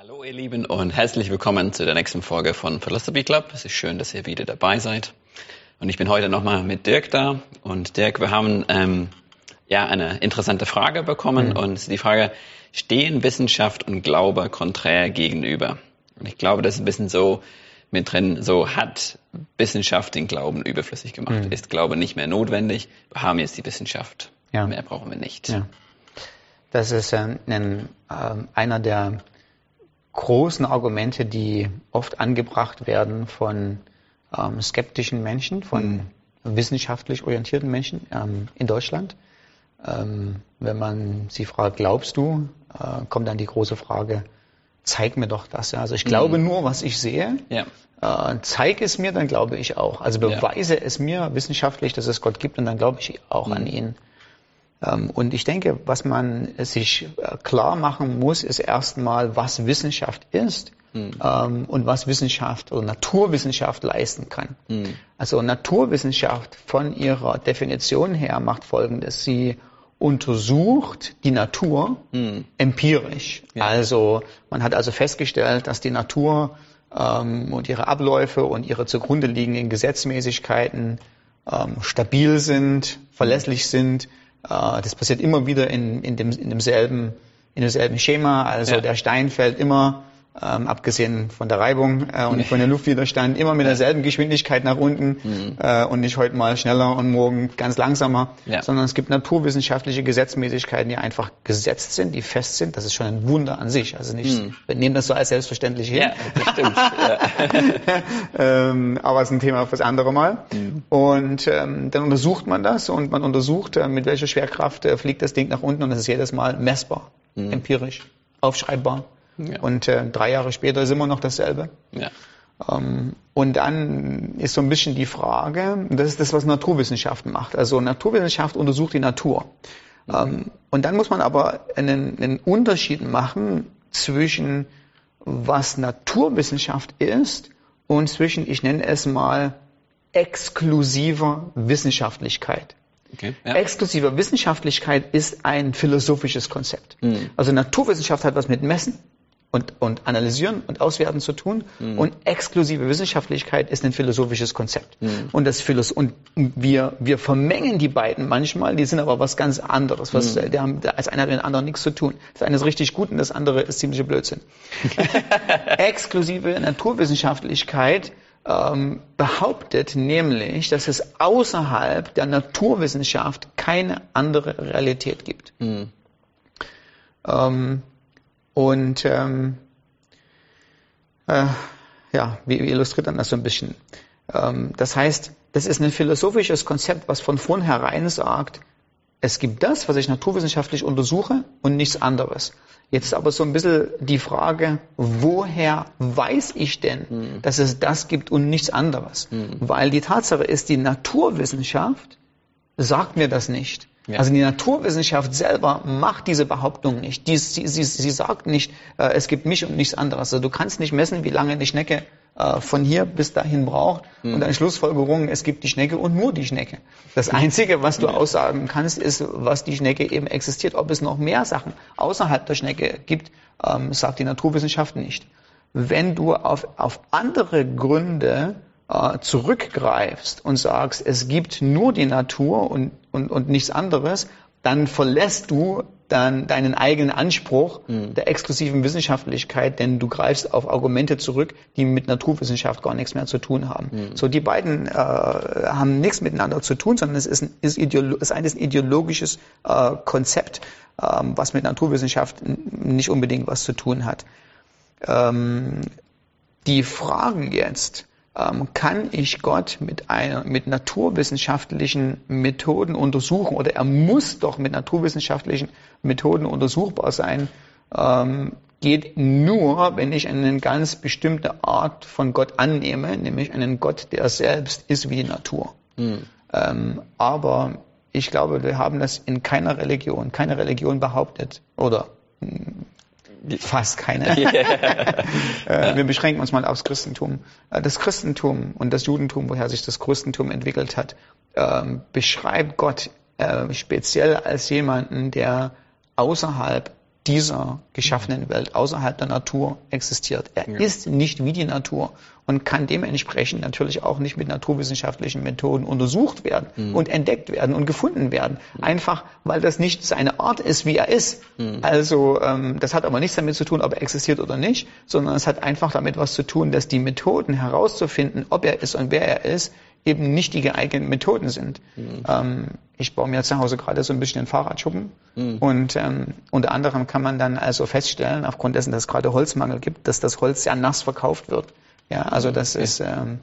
Hallo ihr Lieben und herzlich willkommen zu der nächsten Folge von Philosophy Club. Es ist schön, dass ihr wieder dabei seid. Und ich bin heute nochmal mit Dirk da. Und Dirk, wir haben ähm, ja eine interessante Frage bekommen. Mhm. Und die Frage, stehen Wissenschaft und Glaube konträr gegenüber? Und ich glaube, das ist ein bisschen so mit drin, so hat Wissenschaft den Glauben überflüssig gemacht. Mhm. Ist Glaube nicht mehr notwendig? Wir haben jetzt die Wissenschaft. Ja. Mehr brauchen wir nicht. Ja. Das ist ein, ein, äh, einer der großen Argumente, die oft angebracht werden von ähm, skeptischen Menschen, von mhm. wissenschaftlich orientierten Menschen ähm, in Deutschland. Ähm, wenn man sie fragt, glaubst du, äh, kommt dann die große Frage, zeig mir doch das. Ja. Also ich glaube mhm. nur, was ich sehe. Ja. Äh, zeig es mir, dann glaube ich auch. Also beweise ja. es mir wissenschaftlich, dass es Gott gibt und dann glaube ich auch mhm. an ihn. Ähm, und ich denke, was man sich äh, klar machen muss, ist erstmal, was Wissenschaft ist mhm. und was Wissenschaft oder Naturwissenschaft leisten kann. Mhm. Also Naturwissenschaft von ihrer Definition her macht Folgendes. Sie untersucht die Natur mhm. empirisch. Ja. Also man hat also festgestellt, dass die Natur ähm, und ihre Abläufe und ihre zugrunde liegenden Gesetzmäßigkeiten ähm, stabil sind, verlässlich sind das passiert immer wieder in, in, dem, in, demselben, in demselben Schema. Also ja. der Stein fällt immer ähm, abgesehen von der Reibung äh, und von dem Luftwiderstand, immer mit derselben Geschwindigkeit nach unten mhm. äh, und nicht heute mal schneller und morgen ganz langsamer, ja. sondern es gibt naturwissenschaftliche Gesetzmäßigkeiten, die einfach gesetzt sind, die fest sind. Das ist schon ein Wunder an sich. Also nicht, mhm. wir nehmen das so als selbstverständlich hin. Ja, das stimmt. ähm, aber es ist ein Thema fürs andere Mal. Mhm. Und ähm, dann untersucht man das und man untersucht, äh, mit welcher Schwerkraft äh, fliegt das Ding nach unten und das ist jedes Mal messbar, mhm. empirisch, aufschreibbar. Ja. Und äh, drei Jahre später ist immer noch dasselbe. Ja. Ähm, und dann ist so ein bisschen die Frage, das ist das, was Naturwissenschaften macht. Also Naturwissenschaft untersucht die Natur. Mhm. Ähm, und dann muss man aber einen, einen Unterschied machen zwischen was Naturwissenschaft ist und zwischen, ich nenne es mal, exklusiver Wissenschaftlichkeit. Okay, ja. Exklusive Wissenschaftlichkeit ist ein philosophisches Konzept. Mhm. Also Naturwissenschaft hat was mit Messen, und, und Analysieren und Auswerten zu tun. Mhm. Und exklusive Wissenschaftlichkeit ist ein philosophisches Konzept. Mhm. Und, das Philos und wir, wir vermengen die beiden manchmal, die sind aber was ganz anderes. Was, mhm. die haben, als einer hat mit dem anderen nichts zu tun. Das eine ist richtig gut und das andere ist ziemlicher Blödsinn. exklusive Naturwissenschaftlichkeit ähm, behauptet nämlich, dass es außerhalb der Naturwissenschaft keine andere Realität gibt. Mhm. Ähm, und ähm, äh, ja, wie, wie illustriert dann das so ein bisschen? Ähm, das heißt, das ist ein philosophisches Konzept, was von vornherein sagt, es gibt das, was ich naturwissenschaftlich untersuche und nichts anderes. Jetzt aber so ein bisschen die Frage, woher weiß ich denn, mhm. dass es das gibt und nichts anderes? Mhm. Weil die Tatsache ist, die Naturwissenschaft sagt mir das nicht. Ja. Also die Naturwissenschaft selber macht diese Behauptung nicht. Die, sie, sie, sie sagt nicht, äh, es gibt mich und nichts anderes. Also du kannst nicht messen, wie lange die Schnecke äh, von hier bis dahin braucht mhm. und eine Schlussfolgerung, es gibt die Schnecke und nur die Schnecke. Das Einzige, was du aussagen kannst, ist, was die Schnecke eben existiert. Ob es noch mehr Sachen außerhalb der Schnecke gibt, ähm, sagt die Naturwissenschaft nicht. Wenn du auf, auf andere Gründe zurückgreifst und sagst, es gibt nur die Natur und, und, und nichts anderes, dann verlässt du dann deinen eigenen Anspruch mhm. der exklusiven Wissenschaftlichkeit, denn du greifst auf Argumente zurück, die mit Naturwissenschaft gar nichts mehr zu tun haben. Mhm. So, die beiden äh, haben nichts miteinander zu tun, sondern es ist ein, ist Ideolo ist ein ideologisches äh, Konzept, ähm, was mit Naturwissenschaft nicht unbedingt was zu tun hat. Ähm, die Fragen jetzt, kann ich Gott mit, einer, mit naturwissenschaftlichen Methoden untersuchen oder er muss doch mit naturwissenschaftlichen Methoden untersuchbar sein, ähm, geht nur, wenn ich eine ganz bestimmte Art von Gott annehme, nämlich einen Gott, der selbst ist wie die Natur. Mhm. Ähm, aber ich glaube, wir haben das in keiner Religion, keine Religion behauptet oder Fast keine. äh, wir beschränken uns mal aufs Christentum. Äh, das Christentum und das Judentum, woher sich das Christentum entwickelt hat, ähm, beschreibt Gott äh, speziell als jemanden, der außerhalb dieser geschaffenen Welt, außerhalb der Natur existiert. Er ja. ist nicht wie die Natur und kann dementsprechend natürlich auch nicht mit naturwissenschaftlichen Methoden untersucht werden mhm. und entdeckt werden und gefunden werden. Mhm. Einfach, weil das nicht seine Art ist, wie er ist. Mhm. Also ähm, das hat aber nichts damit zu tun, ob er existiert oder nicht, sondern es hat einfach damit was zu tun, dass die Methoden herauszufinden, ob er ist und wer er ist, eben nicht die geeigneten Methoden sind. Mhm. Ähm, ich baue mir zu Hause gerade so ein bisschen einen Fahrradschuppen mhm. und ähm, unter anderem kann man dann also feststellen, aufgrund dessen, dass es gerade Holzmangel gibt, dass das Holz sehr nass verkauft wird. Ja, also das okay. ist ähm,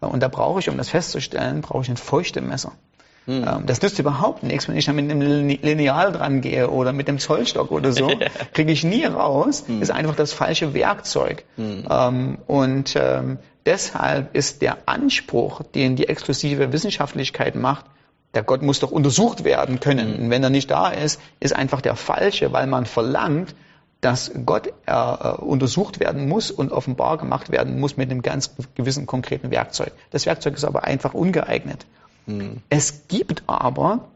und da brauche ich, um das festzustellen, brauche ich ein Feuchtemesser. Mhm. Das nützt überhaupt nichts, wenn ich da mit einem Lineal dran gehe oder mit dem Zollstock oder so, kriege ich nie raus. Mhm. Ist einfach das falsche Werkzeug. Mhm. Und ähm, deshalb ist der Anspruch, den die exklusive Wissenschaftlichkeit macht, der Gott muss doch untersucht werden können. Und wenn er nicht da ist, ist einfach der falsche, weil man verlangt, dass Gott äh, äh, untersucht werden muss und offenbar gemacht werden muss mit einem ganz gewissen konkreten Werkzeug. Das Werkzeug ist aber einfach ungeeignet. Mhm. Es gibt aber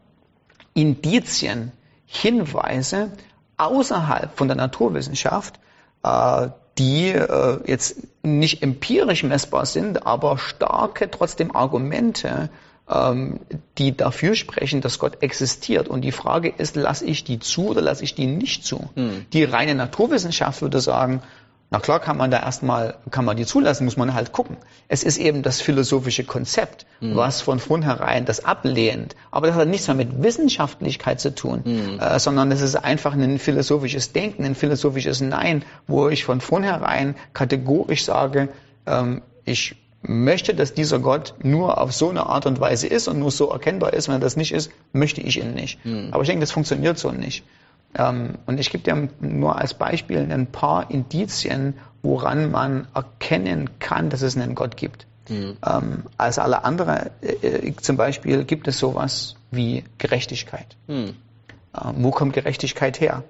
Indizien, Hinweise außerhalb von der Naturwissenschaft, äh, die äh, jetzt nicht empirisch messbar sind, aber starke trotzdem Argumente, ähm, die dafür sprechen, dass Gott existiert. Und die Frage ist, lasse ich die zu oder lasse ich die nicht zu? Hm. Die reine Naturwissenschaft würde sagen, na klar kann man da erstmal, kann man die zulassen, muss man halt gucken. Es ist eben das philosophische Konzept, mhm. was von vornherein das ablehnt. Aber das hat nichts mehr mit Wissenschaftlichkeit zu tun, mhm. äh, sondern es ist einfach ein philosophisches Denken, ein philosophisches Nein, wo ich von vornherein kategorisch sage, ähm, ich möchte, dass dieser Gott nur auf so eine Art und Weise ist und nur so erkennbar ist. Wenn er das nicht ist, möchte ich ihn nicht. Mhm. Aber ich denke, das funktioniert so nicht. Ähm, und ich gebe dir nur als Beispiel ein paar Indizien, woran man erkennen kann, dass es einen Gott gibt. Mhm. Ähm, als alle anderen, äh, äh, zum Beispiel gibt es sowas wie Gerechtigkeit. Mhm. Ähm, wo kommt Gerechtigkeit her?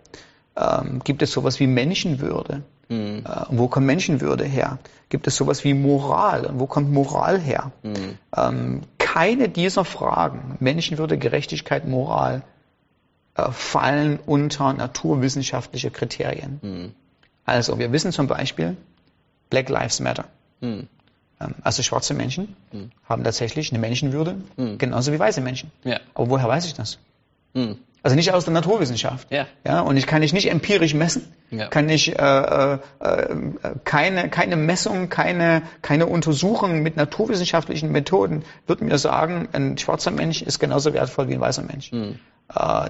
Gibt es sowas wie Menschenwürde? Mhm. Äh, wo kommt Menschenwürde her? Gibt es sowas wie Moral? Und wo kommt Moral her? Mhm. Keine dieser Fragen, Menschenwürde, Gerechtigkeit, Moral, äh, fallen unter naturwissenschaftliche Kriterien. Mhm. Also wir wissen zum Beispiel, Black Lives Matter. Mhm. Also schwarze Menschen mhm. haben tatsächlich eine Menschenwürde, mhm. genauso wie weiße Menschen. Ja. Aber woher weiß ich das? Mhm. Also nicht aus der Naturwissenschaft. Ja. ja und ich kann ich nicht empirisch messen. Ja. Kann ich äh, äh, äh, keine keine Messung, keine keine Untersuchung mit naturwissenschaftlichen Methoden wird mir sagen, ein schwarzer Mensch ist genauso wertvoll wie ein weißer Mensch. Mhm. Äh,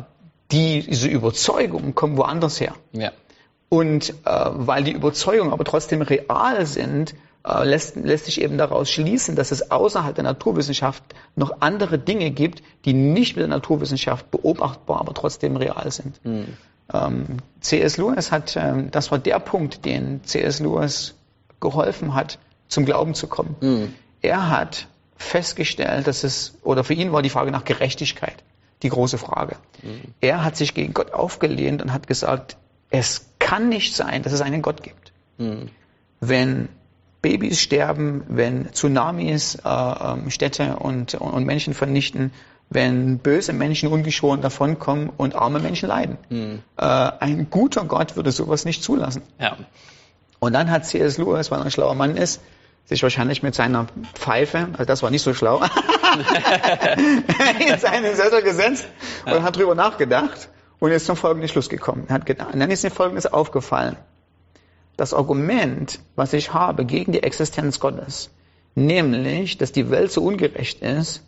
diese Überzeugungen kommen woanders her. Ja. Und äh, weil die Überzeugungen aber trotzdem real sind, äh, lässt, lässt sich eben daraus schließen, dass es außerhalb der Naturwissenschaft noch andere Dinge gibt, die nicht mit der Naturwissenschaft beobachtbar, aber trotzdem real sind. Mhm. Ähm, C.S. Lewis hat, ähm, das war der Punkt, den C.S. Lewis geholfen hat, zum Glauben zu kommen. Mhm. Er hat festgestellt, dass es, oder für ihn war die Frage nach Gerechtigkeit die große Frage. Mhm. Er hat sich gegen Gott aufgelehnt und hat gesagt, es kann nicht sein, dass es einen Gott gibt. Mhm. Wenn Babys sterben, wenn Tsunamis äh, ähm, Städte und, und Menschen vernichten, wenn böse Menschen ungeschoren davonkommen und arme Menschen leiden. Mhm. Äh, ein guter Gott würde sowas nicht zulassen. Ja. Und dann hat C.S. Lewis, weil er ein schlauer Mann ist, sich wahrscheinlich mit seiner Pfeife, also das war nicht so schlau, in seinen Sessel gesetzt und hat drüber nachgedacht und ist zum folgenden Schluss gekommen. Er hat gedacht, und dann ist mir Folgendes aufgefallen das Argument, was ich habe gegen die Existenz Gottes, nämlich, dass die Welt so ungerecht ist,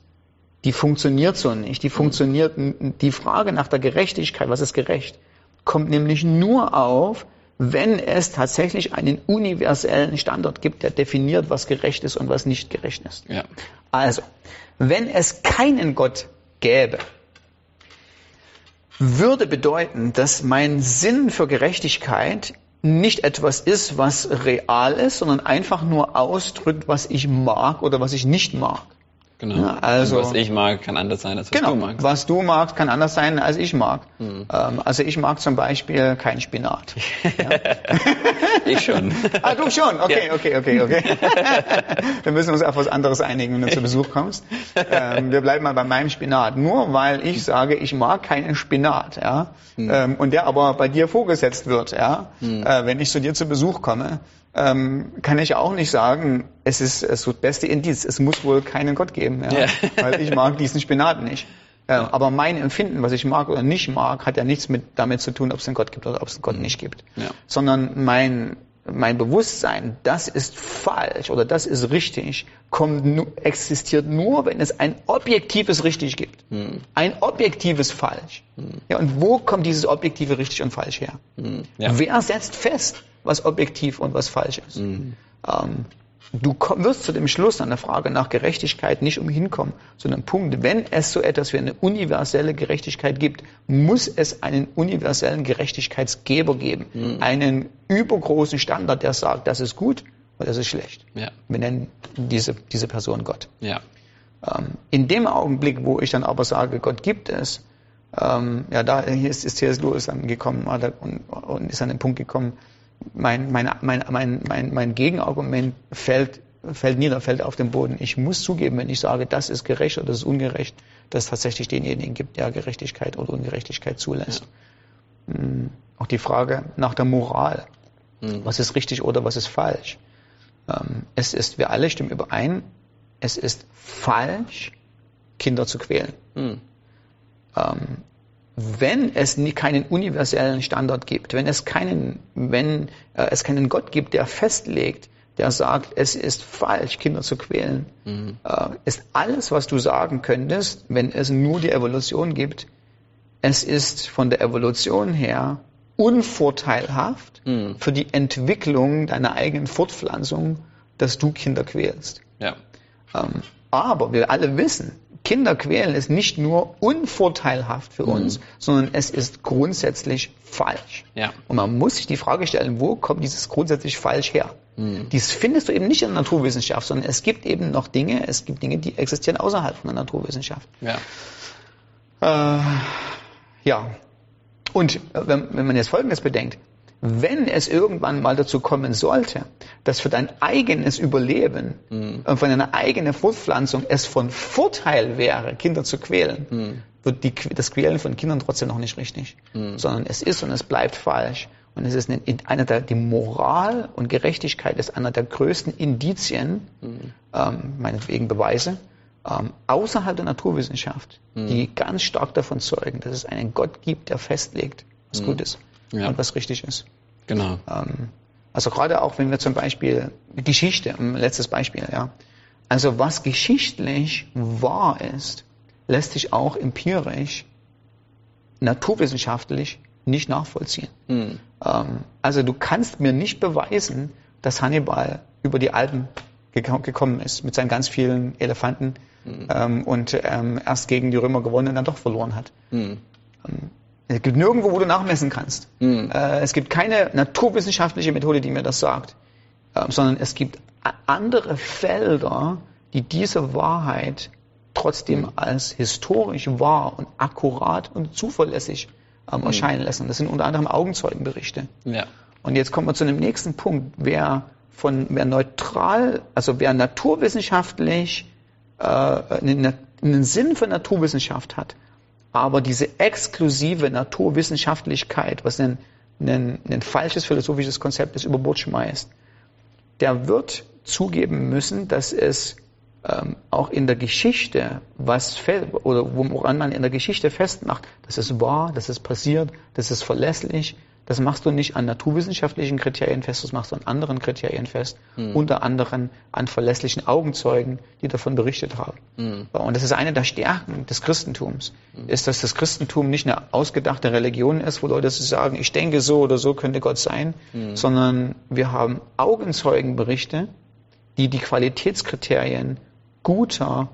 die funktioniert so nicht. Die funktioniert, die Frage nach der Gerechtigkeit, was ist gerecht, kommt nämlich nur auf, wenn es tatsächlich einen universellen Standard gibt, der definiert, was gerecht ist und was nicht gerecht ist. Ja. Also, wenn es keinen Gott gäbe, würde bedeuten, dass mein Sinn für Gerechtigkeit nicht etwas ist, was real ist, sondern einfach nur ausdrückt, was ich mag oder was ich nicht mag. Genau. Ja, also, was ich mag, kann anders sein, als was genau, du magst. was du magst, kann anders sein, als ich mag. Ähm, also ich mag zum Beispiel keinen Spinat. Ich schon. Ah, du schon? Okay, Ja. okay, okay, okay. wir müssen uns auf was anderes einigen, wenn du zu Besuch kommst. Ähm, wir bleiben mal bei meinem Spinat. Nur weil ich sage, ich mag keinen Spinat, ja, ähm, und der aber bei dir vorgesetzt wird, ja, äh, wenn ich zu dir zu Besuch komme, ähm, kann ich auch nicht sagen, es ist es das beste Indiz, es muss wohl keinen Gott geben, ja, Ja. weil ich mag diesen Spinat nicht. Ähm, aber mein Empfinden, was ich mag oder nicht mag, hat ja nichts mit damit zu tun, ob es einen Gott gibt oder ob es einen Gott nicht gibt. Ja. Sondern mein, mein Bewusstsein, das ist falsch oder das ist richtig, kommt, existiert nur, wenn es ein objektives richtig gibt. Ein objektives falsch. Ja, und wo kommt dieses objektive richtig und falsch her? Ja. Wer setzt fest, was objektiv und was falsch ist? Ähm, du komm- wirst zu dem Schluss an der Frage nach Gerechtigkeit nicht umhin kommen, einem Punkt, wenn es so etwas wie eine universelle Gerechtigkeit gibt, muss es einen universellen Gerechtigkeitsgeber geben. Einen übergroßen Standard, der sagt, das ist gut und das ist schlecht. Ja. Wir nennen diese, diese Person Gott. Ja. Ähm, in dem Augenblick, wo ich dann aber sage, Gott gibt es, ähm, ja, da hier ist, ist C.S. Lewis dann gekommen hat er- und, und ist an den Punkt gekommen, mein, mein, mein, mein, mein, mein Gegenargument fällt, fällt nieder, fällt auf den Boden. Ich muss zugeben, wenn ich sage, das ist gerecht oder das ist ungerecht, dass es tatsächlich denjenigen gibt, der Gerechtigkeit oder Ungerechtigkeit zulässt. Mm, Auch die Frage nach der Moral. Was ist richtig oder was ist falsch? Ähm, es ist, wir alle stimmen überein, es ist falsch, Kinder zu quälen. Ähm, wenn es nie keinen universellen Standard gibt, wenn es keinen, wenn äh, es keinen Gott gibt, der festlegt, der sagt, es ist falsch, Kinder zu quälen, äh, ist alles, was du sagen könntest, wenn es nur die Evolution gibt, es ist von der Evolution her unvorteilhaft für die Entwicklung deiner eigenen Fortpflanzung, dass du Kinder quälst. Ja. Ähm, aber wir alle wissen, Kinder quälen ist nicht nur unvorteilhaft für uns, sondern es ist grundsätzlich falsch. Ja. Und man muss sich die Frage stellen, wo kommt dieses grundsätzlich falsch her? Dies findest du eben nicht in der Naturwissenschaft, sondern es gibt eben noch Dinge, es gibt Dinge, die existieren außerhalb von der Naturwissenschaft. Ja. Äh, ja. Und äh, wenn, wenn man jetzt Folgendes bedenkt, wenn es irgendwann mal dazu kommen sollte, dass für dein eigenes Überleben und für deine eigene Fortpflanzung es von Vorteil wäre, Kinder zu quälen, wird die, das Quälen von Kindern trotzdem noch nicht richtig, sondern es ist und es bleibt falsch. Und es ist eine, einer der, die Moral und Gerechtigkeit ist einer der größten Indizien, ähm, meinetwegen Beweise, ähm, außerhalb der Naturwissenschaft, die ganz stark davon zeugen, dass es einen Gott gibt, der festlegt, was gut ist Ja. und was richtig ist. Genau. Ähm, also gerade auch, wenn wir zum Beispiel Geschichte, ein letztes Beispiel, ja. Also was geschichtlich wahr ist, lässt sich auch empirisch, naturwissenschaftlich nicht nachvollziehen. Ähm, also du kannst mir nicht beweisen, dass Hannibal über die Alpen geko- gekommen ist mit seinen ganz vielen Elefanten ähm, und ähm, erst gegen die Römer gewonnen und dann doch verloren hat. Ähm, es gibt nirgendwo, wo du nachmessen kannst. Äh, es gibt keine naturwissenschaftliche Methode, die mir das sagt, ähm, sondern es gibt andere Felder, die diese Wahrheit trotzdem als historisch wahr und akkurat und zuverlässig ähm, erscheinen lassen. Das sind unter anderem Augenzeugenberichte. Ja. Und jetzt kommen wir zu dem nächsten Punkt. Wer von, wer neutral, also wer naturwissenschaftlich äh, einen, einen Sinn für Naturwissenschaft hat, aber diese exklusive Naturwissenschaftlichkeit, was ein, ein, ein falsches philosophisches Konzept ist, über Bord schmeißt, der wird zugeben müssen, dass es ähm, auch in der Geschichte was fällt, oder woran man in der Geschichte festmacht, das ist wahr, das ist passiert, das ist verlässlich, das machst du nicht an naturwissenschaftlichen Kriterien fest, das machst du an anderen Kriterien fest, unter anderem an verlässlichen Augenzeugen, die davon berichtet haben. Und das ist eine der Stärken des Christentums, ist, dass das Christentum nicht eine ausgedachte Religion ist, wo Leute sagen, ich denke so oder so könnte Gott sein, sondern wir haben Augenzeugenberichte, die die Qualitätskriterien guter,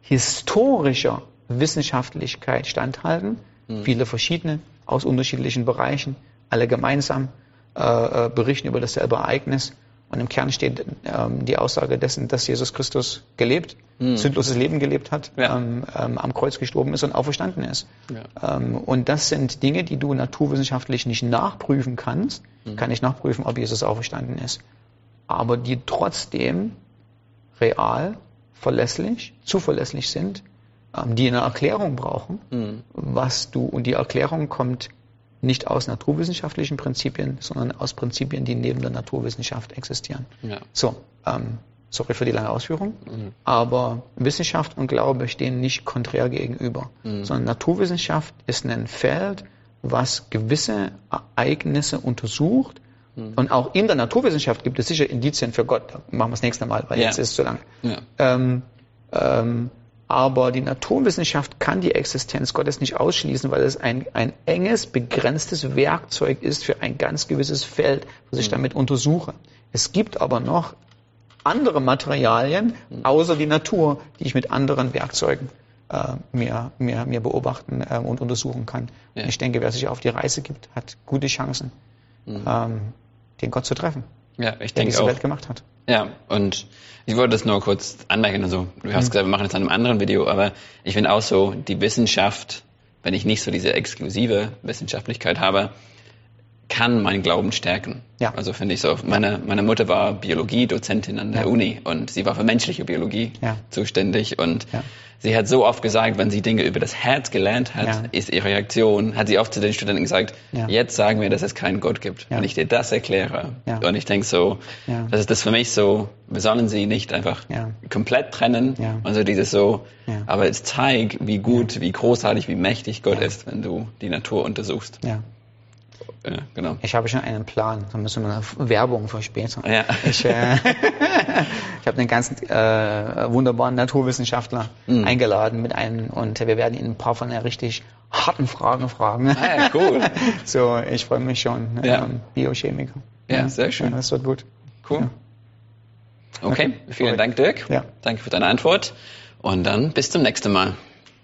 historischer Wissenschaftlichkeit standhalten, viele verschiedene aus unterschiedlichen Bereichen, alle gemeinsam äh, äh, berichten über dasselbe Ereignis Und im Kern steht ähm, die Aussage dessen, dass Jesus Christus gelebt, mhm. sündloses Leben gelebt hat, ja. ähm, ähm, am Kreuz gestorben ist und auferstanden ist. Ja. Ähm, und das sind Dinge, die du naturwissenschaftlich nicht nachprüfen kannst. Mhm. Kann ich nachprüfen, ob Jesus auferstanden ist. Aber die trotzdem real, verlässlich, zuverlässig sind, ähm, die eine Erklärung brauchen, mhm. was du, und die Erklärung kommt nicht aus naturwissenschaftlichen Prinzipien, sondern aus Prinzipien, die neben der Naturwissenschaft existieren. Ja. So, ähm, sorry für die lange Ausführung, mhm. aber Wissenschaft und Glaube stehen nicht konträr gegenüber, mhm. sondern Naturwissenschaft ist ein Feld, was gewisse Ereignisse untersucht. Mhm. Und auch in der Naturwissenschaft gibt es sicher Indizien für Gott. Da machen wir das nächste Mal, weil ja. jetzt ist es zu lang. Ja. Ähm, ähm, aber die Naturwissenschaft kann die Existenz Gottes nicht ausschließen, weil es ein, ein enges, begrenztes Werkzeug ist für ein ganz gewisses Feld, was ich mhm. damit untersuche. Es gibt aber noch andere Materialien, außer die Natur, die ich mit anderen Werkzeugen äh, mir, mir, mir beobachten äh, und untersuchen kann. Ja. Und ich denke, wer sich auf die Reise gibt, hat gute Chancen, mhm. ähm, den Gott zu treffen. Ja, ich der denke diese auch. Welt gemacht hat. Ja, und ich wollte das nur kurz anmerken. Also, du hast mhm. gesagt, wir machen das in einem anderen Video, aber ich finde auch so, die Wissenschaft, wenn ich nicht so diese exklusive Wissenschaftlichkeit habe, kann meinen Glauben stärken. Ja. Also finde ich so. Meine, meine Mutter war Biologie-Dozentin an der ja. Uni und sie war für menschliche Biologie ja. zuständig und ja. sie hat so oft gesagt, wenn sie Dinge über das Herz gelernt hat, ja. ist ihre Reaktion, hat sie oft zu den Studenten gesagt, jetzt sagen wir, dass es keinen Gott gibt. Wenn ich dir das erkläre. Und ich denke so, das ist das für mich so, wir sollen sie nicht einfach komplett trennen. Und so dieses so, aber es zeigt, wie gut, wie großartig, wie mächtig Gott ist, wenn du die Natur untersuchst. Ja. Genau. Ich habe schon einen Plan. Da müssen wir eine Werbung für später. Ja. Ich, äh, ich habe einen ganzen äh, wunderbaren Naturwissenschaftler mhm. eingeladen mit einem und wir werden ihn ein paar von den richtig harten Fragen fragen. Ah, ja, cool. so, ich freue mich schon. Ja. Ähm, Biochemiker. Ja, sehr schön. das wird gut. Cool. Okay, okay. vielen Dank, Dirk. Ja. Danke für deine Antwort. Und dann bis zum nächsten Mal.